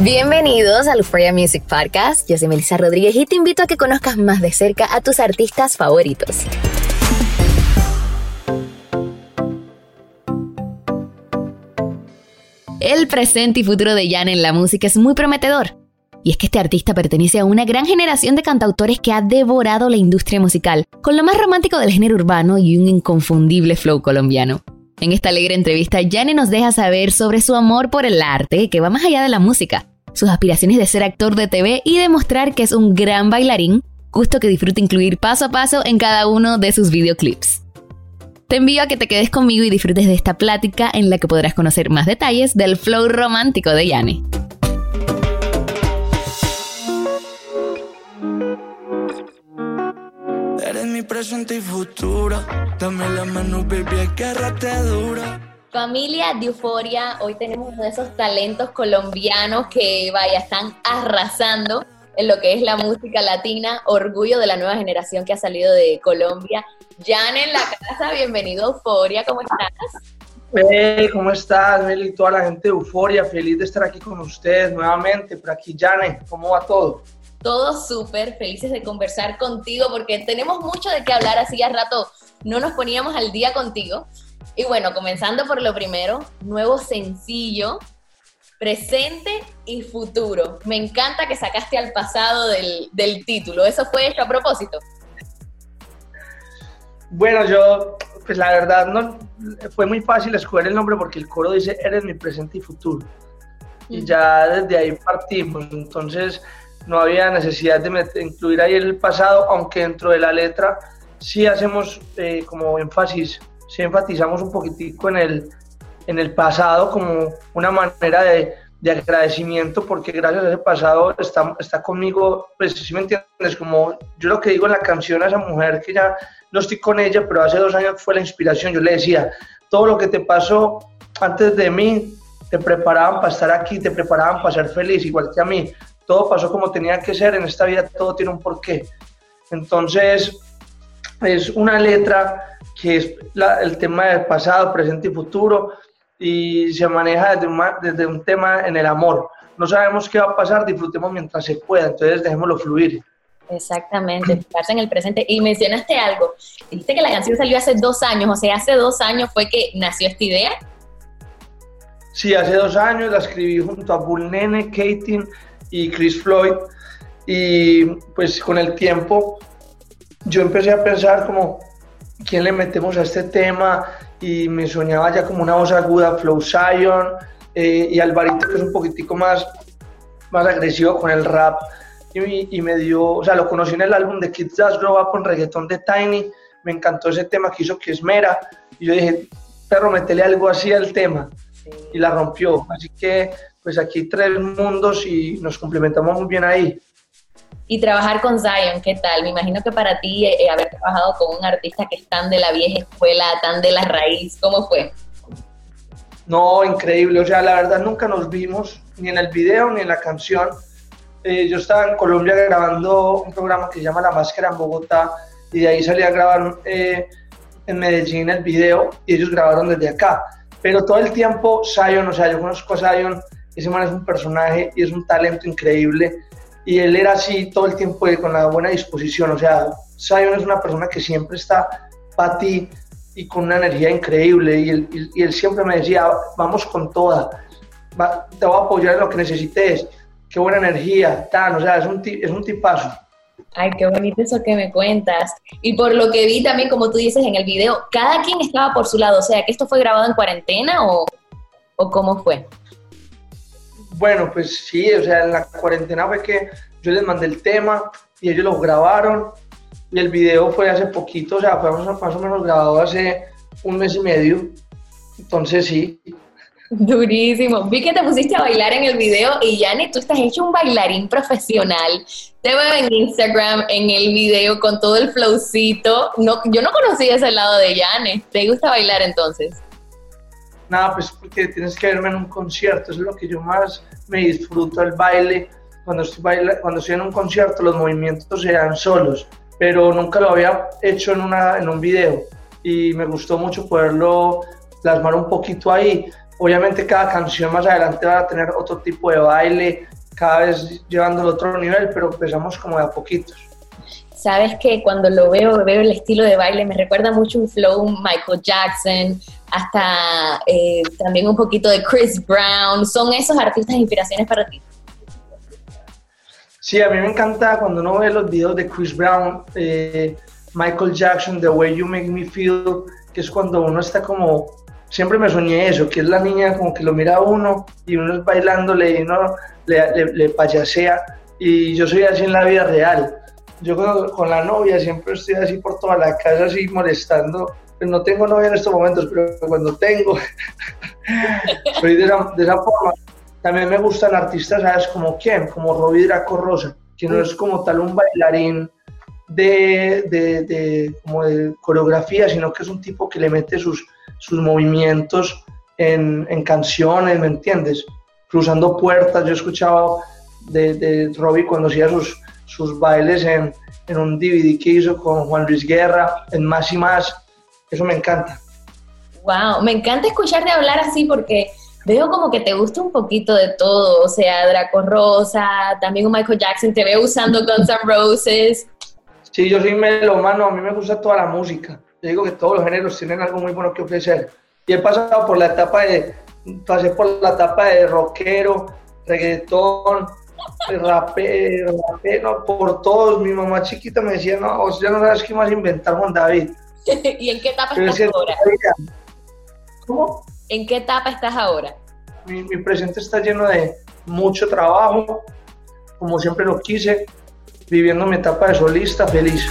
Bienvenidos al Euphoria Music Podcast. Yo soy Melissa Rodríguez y te invito a que conozcas más de cerca a tus artistas favoritos. El presente y futuro de Jan en la música es muy prometedor. Y es que este artista pertenece a una gran generación de cantautores que ha devorado la industria musical, con lo más romántico del género urbano y un inconfundible flow colombiano. En esta alegre entrevista, Yane nos deja saber sobre su amor por el arte, que va más allá de la música, sus aspiraciones de ser actor de TV y demostrar que es un gran bailarín, gusto que disfruta incluir paso a paso en cada uno de sus videoclips. Te envío a que te quedes conmigo y disfrutes de esta plática en la que podrás conocer más detalles del flow romántico de Yane. Eres mi presente y futuro. Dame la mano, baby, agárrate dura. Familia de Euforia, hoy tenemos uno de esos talentos colombianos que, vaya, están arrasando en lo que es la música latina, orgullo de la nueva generación que ha salido de Colombia. Jan en la casa, bienvenido a Euforia, ¿cómo estás? Hey, ¿cómo estás, Meli? Toda la gente de Euforia, feliz de estar aquí con ustedes nuevamente. Por aquí, Jane, ¿cómo va todo? Todo súper, felices de conversar contigo porque tenemos mucho de qué hablar, así ya rato no nos poníamos al día contigo. Y bueno, comenzando por lo primero, nuevo sencillo, presente y futuro. Me encanta que sacaste al pasado del, del título, ¿eso fue hecho a propósito? Bueno, yo, pues la verdad, no, fue muy fácil escoger el nombre porque el coro dice, eres mi presente y futuro. Y ya desde ahí partimos, entonces no había necesidad de incluir ahí el pasado, aunque dentro de la letra sí hacemos eh, como énfasis, sí enfatizamos un poquitico en el, en el pasado como una manera de, de agradecimiento, porque gracias a ese pasado está, está conmigo, pues si me entiendes, como yo lo que digo en la canción a esa mujer que ya no estoy con ella, pero hace dos años fue la inspiración, yo le decía, todo lo que te pasó antes de mí, te preparaban para estar aquí, te preparaban para ser feliz, igual que a mí. Todo pasó como tenía que ser, en esta vida todo tiene un porqué. Entonces, es una letra que es la- el tema del pasado, presente y futuro, y se maneja desde un, desde un tema en el amor. No sabemos qué va a pasar, disfrutemos mientras se pueda, entonces dejémoslo fluir. Exactamente, enfocarse en el presente. Y mencionaste algo, dijiste que la canción salió hace dos años, o sea, hace dos años fue que nació esta idea. Sí, hace dos años la escribí junto a Bull Nene, Katie y Chris Floyd. Y pues con el tiempo yo empecé a pensar como, ¿quién le metemos a este tema? Y me soñaba ya como una voz aguda, Flow Zion eh, y Alvarito que es un poquitico más, más agresivo con el rap. Y, y me dio, o sea, lo conocí en el álbum de Kids That Grow Up con reggaetón de Tiny. Me encantó ese tema que hizo que esmera. Y yo dije, perro, metele algo así al tema y la rompió. Así que, pues aquí tres mundos y nos complementamos muy bien ahí. Y trabajar con Zion, ¿qué tal? Me imagino que para ti eh, eh, haber trabajado con un artista que es tan de la vieja escuela, tan de la raíz, ¿cómo fue? No, increíble. O sea, la verdad nunca nos vimos, ni en el video ni en la canción. Eh, yo estaba en Colombia grabando un programa que se llama La Máscara en Bogotá y de ahí salí a grabar eh, en Medellín el video y ellos grabaron desde acá. Pero todo el tiempo Zion, o sea, yo conozco a Zion, ese man es un personaje y es un talento increíble y él era así todo el tiempo con la buena disposición. O sea, Zion es una persona que siempre está para ti y con una energía increíble. Y él, y- y él siempre me decía, vamos con toda. te voy a apoyar en lo que necesites, qué buena energía, tan, o sea, es un, es un tipazo. Ay, qué bonito eso que me cuentas. Y por lo que vi también, como tú dices en el video, cada quien estaba por su lado. O sea, que esto fue grabado en cuarentena o, o cómo fue. Bueno, pues sí, o sea, en la cuarentena fue que yo les mandé el tema y ellos lo grabaron y el video fue hace poquito, o sea, fue más o menos grabado hace un mes y medio. Entonces sí, Durísimo. Vi que te pusiste a bailar en el video y Yane, tú estás hecho un bailarín profesional. Te veo en Instagram, en el video, con todo el flowcito. No, yo no conocía ese lado de Yane. ¿Te gusta bailar entonces? Nada, pues porque tienes que verme en un concierto. Eso es lo que yo más me disfruto, el baile. Cuando estoy, baila, cuando estoy en un concierto, los movimientos se dan solos. Pero nunca lo había hecho en, una, en un video. Y me gustó mucho poderlo plasmar un poquito ahí Obviamente cada canción más adelante va a tener otro tipo de baile, cada vez llevándolo a otro nivel, pero empezamos como de a poquitos. Sabes que cuando lo veo, veo el estilo de baile, me recuerda mucho un flow Michael Jackson, hasta eh, también un poquito de Chris Brown. ¿Son esos artistas inspiraciones para ti? Sí, a mí me encanta cuando uno ve los videos de Chris Brown, eh, Michael Jackson, The Way You Make Me Feel, que es cuando uno está como siempre me soñé eso, que es la niña como que lo mira uno y uno es bailándole y uno le, le, payasea y yo soy así en la vida real. Yo con, la novia siempre estoy así por toda la casa, así molestando. Pues no tengo novia en estos momentos, pero cuando tengo, soy de esa, de esa, forma. También me gustan artistas, ¿sabes? Como quién? Como Robbie Draco Rosa, que no es como tal un bailarín de, de, como de coreografía, sino que es un tipo que le mete sus, sus movimientos en, en, canciones, ¿me entiendes? Cruzando puertas, yo he escuchado de, de Robbie cuando hacía sus, sus bailes en, en un DVD que hizo con Juan Luis Guerra, en Más y Más, eso me encanta. Wow, me encanta escucharte hablar así porque veo como que te gusta un poquito de todo, o sea, Draco Rosa, también un Michael Jackson, te veo usando Guns N' Roses. Sí, yo soy melomano, a mí me gusta toda la música. Yo digo que todos los géneros tienen algo muy bueno que ofrecer. Y he pasado por la etapa de, pasé por la etapa de rockero, reggaetón, rapero, rapero, por todos. Mi mamá chiquita me decía, no, sea, ya no sabes qué más inventar Juan David. ¿Y en qué etapa estás ahora? ¿Cómo? ¿En qué etapa estás ahora? Mi, mi presente está lleno de mucho trabajo, como siempre lo quise, viviendo mi etapa de solista feliz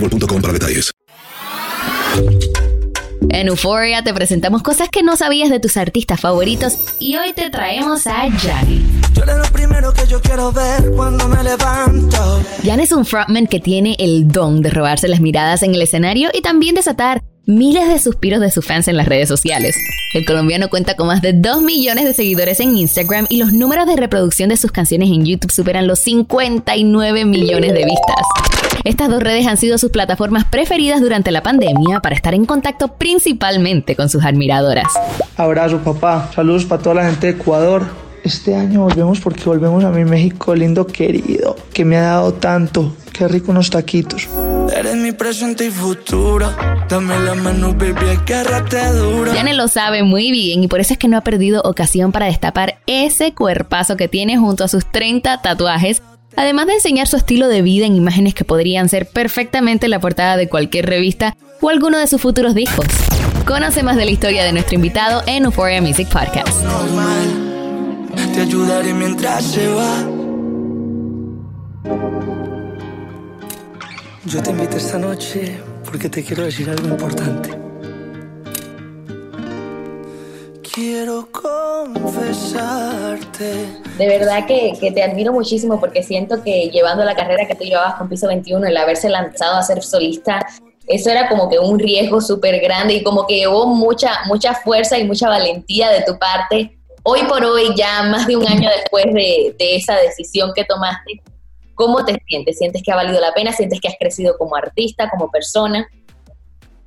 boostmobile.com para detalles. En Euphoria te presentamos cosas que no sabías de tus artistas favoritos y hoy te traemos a Jan. lo primero que yo quiero ver cuando me levanto. Jan es un frontman que tiene el don de robarse las miradas en el escenario y también desatar miles de suspiros de sus fans en las redes sociales. El colombiano cuenta con más de 2 millones de seguidores en Instagram y los números de reproducción de sus canciones en YouTube superan los 59 millones de vistas. Estas dos redes han sido sus plataformas preferidas durante la pandemia para estar en contacto principalmente con sus admiradoras. Abrazo papá, saludos para toda la gente de Ecuador. Este año volvemos porque volvemos a mi México lindo querido, que me ha dado tanto. Qué rico unos taquitos. Eres mi presente y futuro. Dame la mano, baby, agárrate duro. Yane lo sabe muy bien y por eso es que no ha perdido ocasión para destapar ese cuerpazo que tiene junto a sus 30 tatuajes. Además de enseñar su estilo de vida en imágenes que podrían ser perfectamente la portada de cualquier revista o alguno de sus futuros discos. Conoce más de la historia de nuestro invitado en Euphoria Music Podcast. Yo te invito esta noche porque te quiero decir algo importante. Quiero confesarte. De verdad que, que, te admiro muchísimo porque siento que llevando la carrera que tú llevabas con Piso 21, el haberse lanzado a ser solista, eso era como que un riesgo súper grande y como que llevó mucha, mucha fuerza y mucha valentía de tu parte. Hoy por hoy, ya más de un año después de, de esa decisión que tomaste, ¿Cómo te sientes? ¿Sientes que ha valido la pena? ¿Sientes que has crecido como artista, como persona?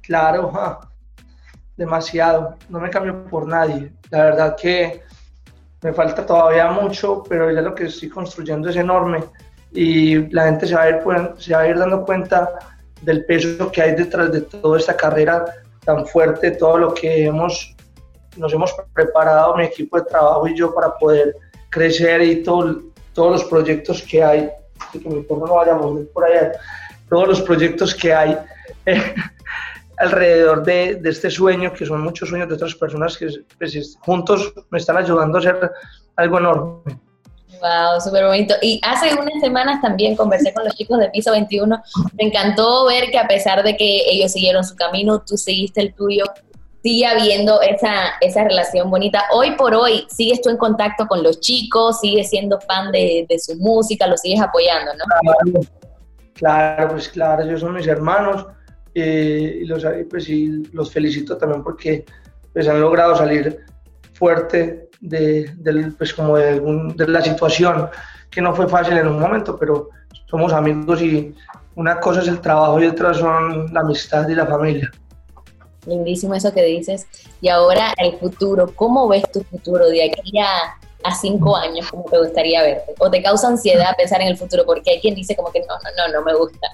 Claro, demasiado. No me cambio por nadie. La verdad que me falta todavía mucho, pero ya lo que estoy construyendo es enorme y la gente se va a ir, se va a ir dando cuenta del peso que hay detrás de toda esta carrera tan fuerte, todo lo que hemos, nos hemos preparado, mi equipo de trabajo y yo, para poder crecer y todo, todos los proyectos que hay que mi no vaya a morir por allá, todos los proyectos que hay eh, alrededor de, de, este sueño, que son muchos sueños de otras personas que pues, juntos me están ayudando a hacer algo enorme. Wow, súper bonito. Y hace unas semanas también conversé con los chicos de Piso 21. Me encantó ver que a pesar de que ellos siguieron su camino, tú seguiste el tuyo sigue habiendo esa, esa relación bonita. Hoy por hoy, ¿sigues tú en contacto con los chicos? ¿Sigues siendo fan de, de su música? ¿Lo sigues apoyando, no? Claro, pues claro, ellos son mis hermanos eh, los, pues, y los felicito también porque pues, han logrado salir fuerte de, pues, como de, de la situación que no fue fácil en un momento, pero somos amigos y una cosa es el trabajo y otra son la amistad y la familia. Lindísimo eso que dices. Y ahora el futuro, ¿cómo ves tu futuro de aquí a, a cinco años? ¿Cómo te gustaría verte? ¿O te causa ansiedad pensar en el futuro? Porque hay quien dice como que no, no, no, no me gusta.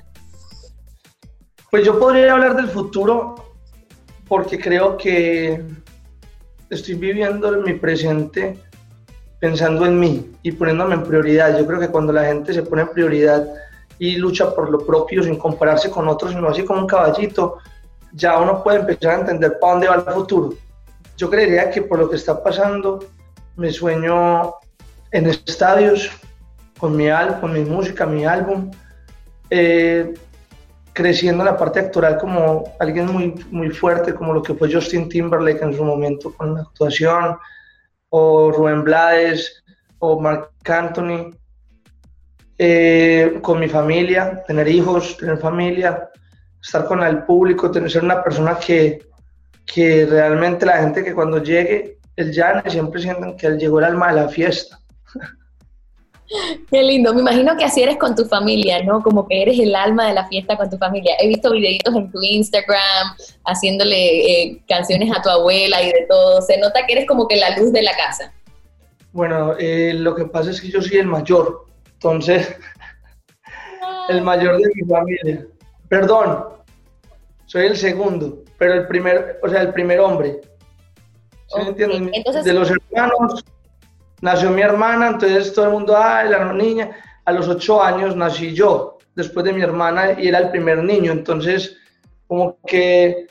Pues yo podría hablar del futuro porque creo que estoy viviendo en mi presente pensando en mí y poniéndome en prioridad. Yo creo que cuando la gente se pone en prioridad y lucha por lo propio sin compararse con otros, sino así como un caballito, ya uno puede empezar a entender para dónde va el futuro. Yo creería que por lo que está pasando, me sueño en estadios, con mi con mi música, mi álbum, eh, creciendo en la parte actoral como alguien muy, muy fuerte, como lo que fue Justin Timberlake en su momento con la actuación, o Rubén Blades, o Mark Anthony, eh, con mi familia, tener hijos, tener familia, estar con el público, tener, ser una persona que, que realmente la gente que cuando llegue el Llane siempre sientan que él llegó el alma de la fiesta. Qué lindo, me imagino que así eres con tu familia, ¿no? Como que eres el alma de la fiesta con tu familia. He visto videitos en tu Instagram haciéndole eh, canciones a tu abuela y de todo. Se nota que eres como que la luz de la casa. Bueno, eh, lo que pasa es que yo soy el mayor, entonces, el mayor de mi familia. Perdón, soy el segundo, pero el primer, o sea, el primer hombre. ¿Sí me entiendes? De los hermanos nació mi hermana, entonces todo el mundo, ay, la niña. A los ocho años nací yo, después de mi hermana, y era el primer niño. Entonces, como que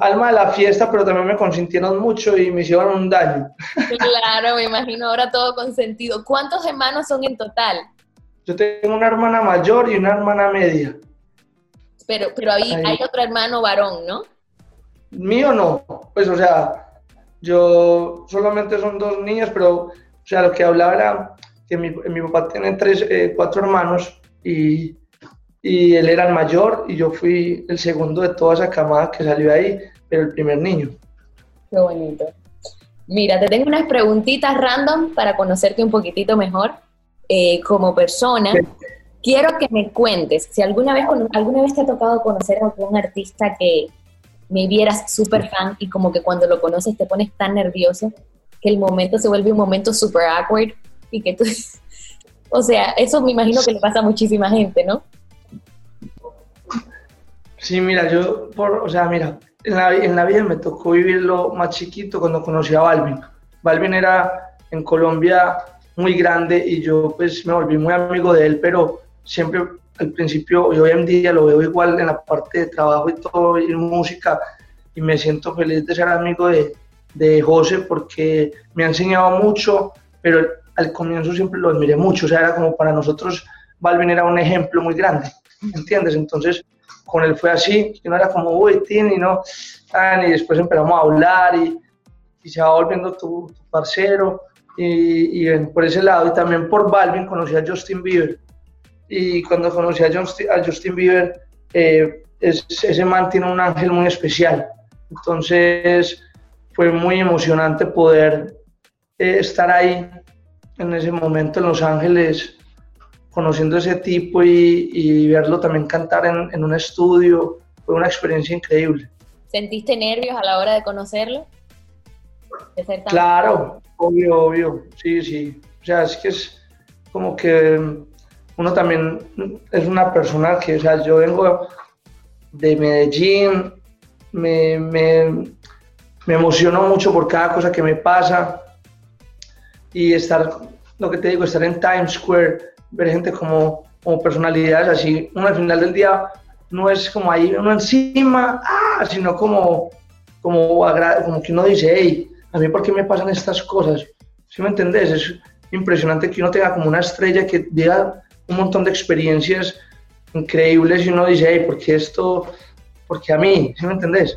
alma de la fiesta, pero también me consintieron mucho y me hicieron un daño. Claro, me imagino ahora todo consentido. ¿Cuántos hermanos son en total? Yo tengo una hermana mayor y una hermana media. Pero, pero ahí hay otro hermano varón, ¿no? mío no, pues o sea, yo solamente son dos niñas, pero o sea, lo que hablaba era que mi, mi papá tiene tres, eh, cuatro hermanos y, y él era el mayor y yo fui el segundo de toda esa camada que salió ahí, pero el primer niño. Qué bonito. Mira, te tengo unas preguntitas random para conocerte un poquitito mejor eh, como persona. Quiero que me cuentes si alguna vez, alguna vez te ha tocado conocer a algún artista que me vieras súper fan y como que cuando lo conoces te pones tan nervioso que el momento se vuelve un momento súper awkward y que tú... o sea, eso me imagino que le pasa a muchísima gente, ¿no? Sí, mira, yo, por, o sea, mira, en la, en la vida me tocó vivirlo más chiquito cuando conocí a Balvin. Balvin era en Colombia muy grande y yo pues me volví muy amigo de él, pero siempre al principio y hoy en día lo veo igual en la parte de trabajo y todo y música y me siento feliz de ser amigo de, de José porque me ha enseñado mucho, pero al comienzo siempre lo admiré mucho, o sea, era como para nosotros Balvin era un ejemplo muy grande, ¿entiendes? Entonces con él fue así, que no era como, uy, Tini, ¿no? y después empezamos a hablar y, y se va volviendo tu, tu parcero y, y, por ese lado y también por Balvin conocí a Justin Bieber y cuando conocí a Justin, a Justin Bieber eh, ese man tiene un ángel muy especial entonces fue muy emocionante poder eh, estar ahí en ese momento en Los Ángeles conociendo a ese tipo y, y verlo también cantar en, en, un estudio, fue una experiencia increíble. ¿Sentiste nervios a la hora de conocerlo? De ser tan claro, obvio, obvio, sí, sí. O sea, es que es como que uno también es una persona que, o sea, yo vengo de Medellín, me, me, me emociono mucho por cada cosa que me pasa y estar, lo que te digo, estar en Times Square, ver gente como, como personalidades así, uno al final del día no es como ahí uno encima, ah, sino como, como, como que uno dice, hey, a mí por qué me pasan estas cosas, ¿sí me entendés? Es impresionante que uno tenga como una estrella que diga un montón de experiencias increíbles y uno dice, hey, ¿por qué esto? Porque a mí, ¿sí me entendés?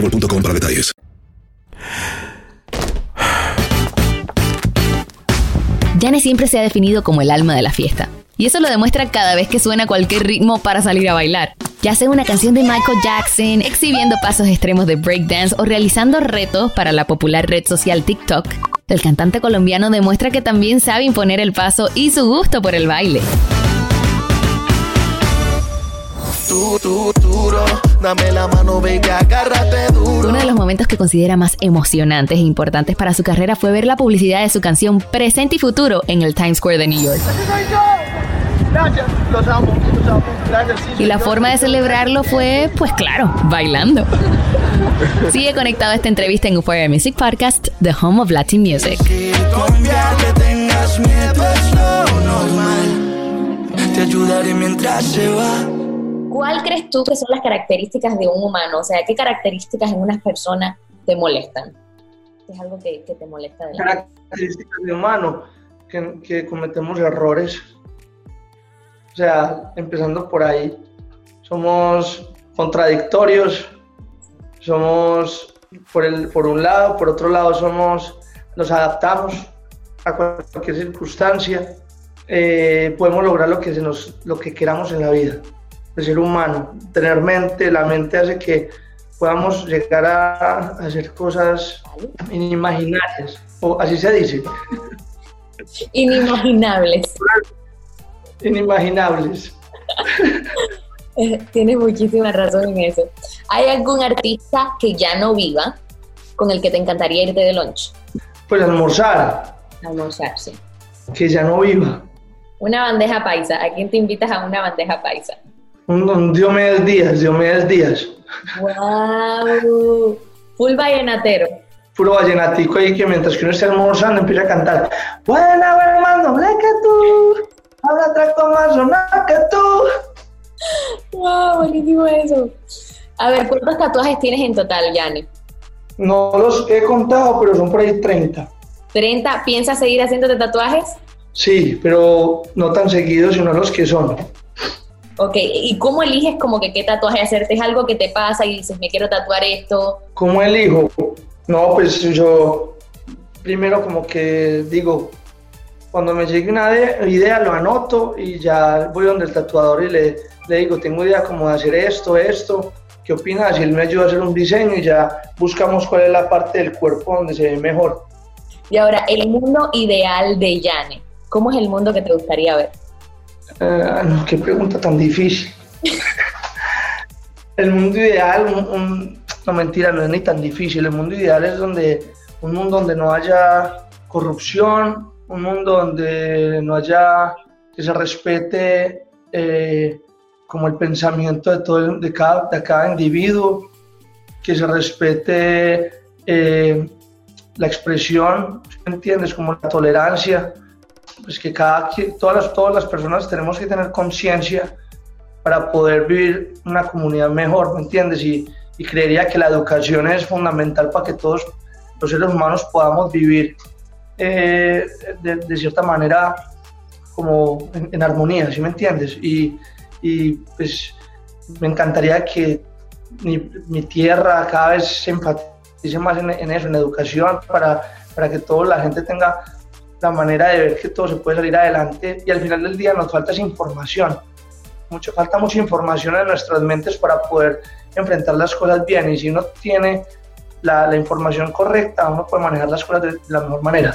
boostmobile.com para detalles. Jane siempre se ha definido como el alma de la fiesta. Y eso lo demuestra cada vez que suena cualquier ritmo para salir a bailar. Ya sea una canción de Michael Jackson, exhibiendo pasos extremos de breakdance o realizando retos para la popular red social TikTok, el cantante colombiano demuestra que también sabe imponer el paso y su gusto por el baile. Dame la mano, baby, agárrate duro. Uno de los momentos que considera más emocionantes e importantes para su carrera fue ver la publicidad de su canción Presente y Futuro en el Times Square de New York. Gracias, los amo, los amo. Gracias. sí, Y la yo. forma de celebrarlo fue, pues claro, bailando. Sigue conectado a esta entrevista en Euphoria Music Podcast, The Home of Latin Music. Confiar que tengas miedo es lo normal. Te ayudaré mientras se va. ¿Cuál crees tú que son las características de un humano? O sea, ¿qué características en unas personas te molestan? ¿Qué es algo que, que te molesta de la características de humano, que, que cometemos errores. O sea, empezando por ahí, somos contradictorios, somos, por, el, por un lado, por otro lado, somos, nos adaptamos a cualquier circunstancia, eh, podemos lograr lo que, se nos, lo que queramos en la vida, de ser humano, tener mente, la mente hace que podamos llegar a, hacer cosas inimaginarias, o así se dice, Inimaginables. inimaginables. Eh, Tienes muchísima razón en eso. ¿Hay algún artista que ya no viva con el que te encantaría irte de lunch? Pues almorzar, almorzar, sí. que ya no viva. Una bandeja paisa. ¿A quién te invitas a una bandeja paisa? Un, un Diomedes Díaz, Diomedes Díaz. ¡Wow! Full vallenatero. Puro vallenatico ahí que mientras que uno esté almorzando empieza a cantar. Buena, más noble que tú. Ahora trato más sonar que tú. ¡Wow! Buenísimo eso. A ver, ¿cuántos tatuajes tienes en total, Yanni? No los he contado, pero son por ahí 30. ¿30? ¿Piensas seguir haciéndote tatuajes? Sí, pero no tan seguidos, sino los que son. Ok, ¿y cómo eliges como que qué tatuaje hacerte? ¿Es algo que te pasa y dices, me quiero tatuar esto? ¿Cómo elijo? No, pues yo primero como que digo, cuando me llegue una de- idea lo anoto y ya voy donde el tatuador y le, le digo, tengo idea como de hacer esto, esto, ¿qué opinas? Y él me ayuda a hacer un diseño y ya buscamos cuál es la parte del cuerpo donde se ve mejor. Y ahora, el mundo ideal de Yane. ¿Cómo es el mundo que te gustaría ver? No, qué pregunta tan difícil. el mundo ideal, no mentira, no es ni tan difícil. El mundo ideal es donde un mundo donde no haya corrupción, un mundo donde no haya que se respete eh, como el pensamiento de todo de cada, de cada individuo, que se respete eh, la expresión, ¿sí ¿me entiendes? Como la tolerancia, pues que cada, todas, las, todas las personas tenemos que tener conciencia para poder vivir una comunidad mejor, ¿me entiendes? Y, y creería que la educación es fundamental para que todos los seres humanos podamos vivir eh, de, de cierta manera como en, en armonía, ¿sí me entiendes? Y, y, pues me encantaría que mi, mi tierra cada vez se enfatice más en, en eso, en educación, para, para que toda la gente tenga la manera de ver que todo se puede salir adelante y al final del día nos falta esa información. Mucho, falta mucha información en nuestras mentes para poder enfrentar las cosas bien y si uno tiene la, la información correcta, uno puede manejar las cosas de la mejor manera.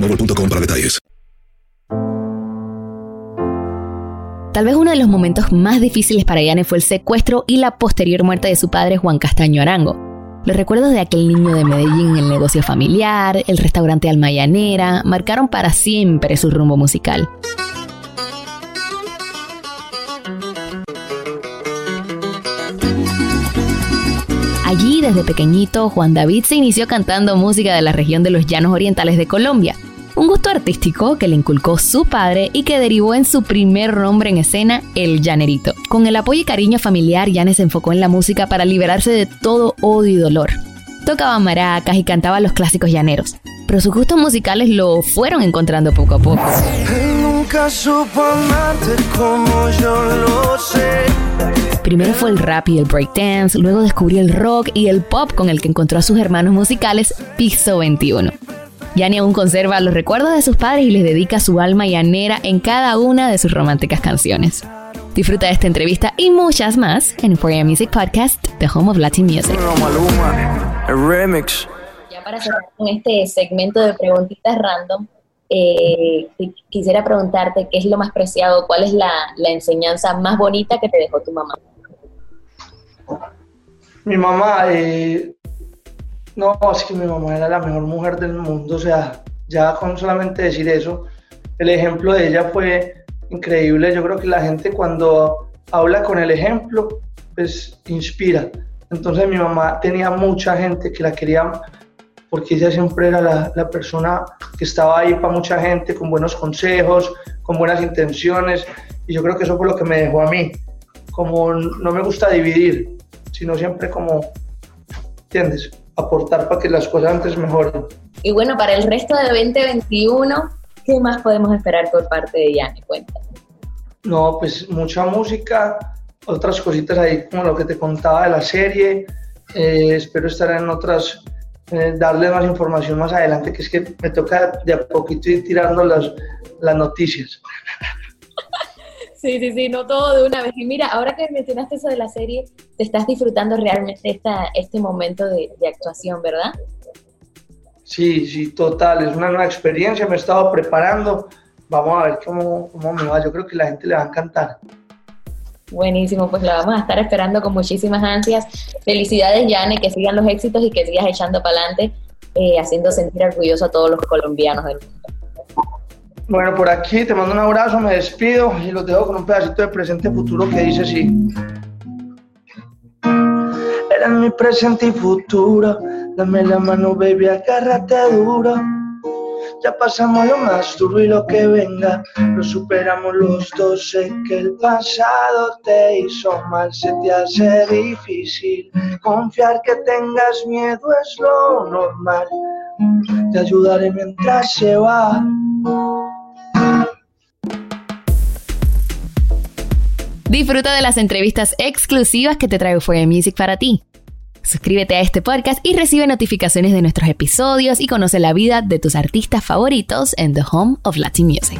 Tal vez uno de los momentos más difíciles para Yane fue el secuestro y la posterior muerte de su padre Juan Castaño Arango. Los recuerdos de aquel niño de Medellín, el negocio familiar, el restaurante Almayanera, marcaron para siempre su rumbo musical. Allí, desde pequeñito, Juan David se inició cantando música de la región de los Llanos Orientales de Colombia, un gusto artístico que le inculcó su padre y que derivó en su primer nombre en escena, El Llanerito. Con el apoyo y cariño familiar, Llanes se enfocó en la música para liberarse de todo odio y dolor. Tocaba maracas y cantaba los clásicos llaneros, pero sus gustos musicales lo fueron encontrando poco a poco. Primero fue el rap y el breakdance, luego descubrió el rock y el pop con el que encontró a sus hermanos musicales Piso 21. Yani aún conserva los recuerdos de sus padres y les dedica su alma llanera en cada una de sus románticas canciones. Disfruta de esta entrevista y muchas más en For Music Podcast, The Home of Latin Music. Ya para cerrar con este segmento de preguntitas random, eh, quisiera preguntarte qué es lo más preciado, cuál es la, la enseñanza más bonita que te dejó tu mamá. Mi mamá, eh, no, es que mi mamá era la mejor mujer del mundo, o sea, ya con solamente decir eso, el ejemplo de ella fue increíble. Yo creo que la gente cuando habla con el ejemplo, pues inspira. Entonces mi mamá tenía mucha gente que la quería porque ella siempre era la, la persona que estaba ahí para mucha gente, con buenos consejos, con buenas intenciones, y yo creo que eso fue lo que me dejó a mí. Como no me gusta dividir, sino siempre como, ¿entiendes? Aportar para que las cosas antes mejoren. Y bueno, para el resto de 2021, ¿qué más podemos esperar por parte de Yanni? Cuenta. No, pues mucha música, otras cositas ahí como lo que te contaba de la serie. Eh, espero estar en otras, eh, darle más información más adelante, que es que me toca de a poquito ir tirando las, las noticias. Sí, sí, sí, no todo de una vez. Y mira, ahora que mencionaste eso de la serie, te estás disfrutando realmente esta, este momento de, actuación, ¿verdad? Sí, sí, total. Es una nueva experiencia, me he estado preparando. Vamos a ver cómo, cómo me va. Yo creo que la gente le va a encantar. Buenísimo, pues la vamos a estar esperando con muchísimas ansias. Felicidades, Yane, que sigan los éxitos y que sigas echando para adelante, eh, haciendo sentir orgulloso a todos los colombianos del mundo. Bueno, por aquí te mando un abrazo, me despido y los dejo con un pedacito de presente futuro que dice así. Eres mi presente y futuro, dame la mano, baby, agárrate duro. Ya pasamos lo más duro y lo que venga, lo superamos los dos. Sé que el pasado te hizo mal, se te hace difícil. Confiar que tengas miedo es lo normal. Te ayudaré mientras se va. Disfruta de las entrevistas exclusivas que te trae Euphoria Music para ti. Suscríbete a este podcast y recibe notificaciones de nuestros episodios y conoce la vida de tus artistas favoritos en The Home of Latin Music.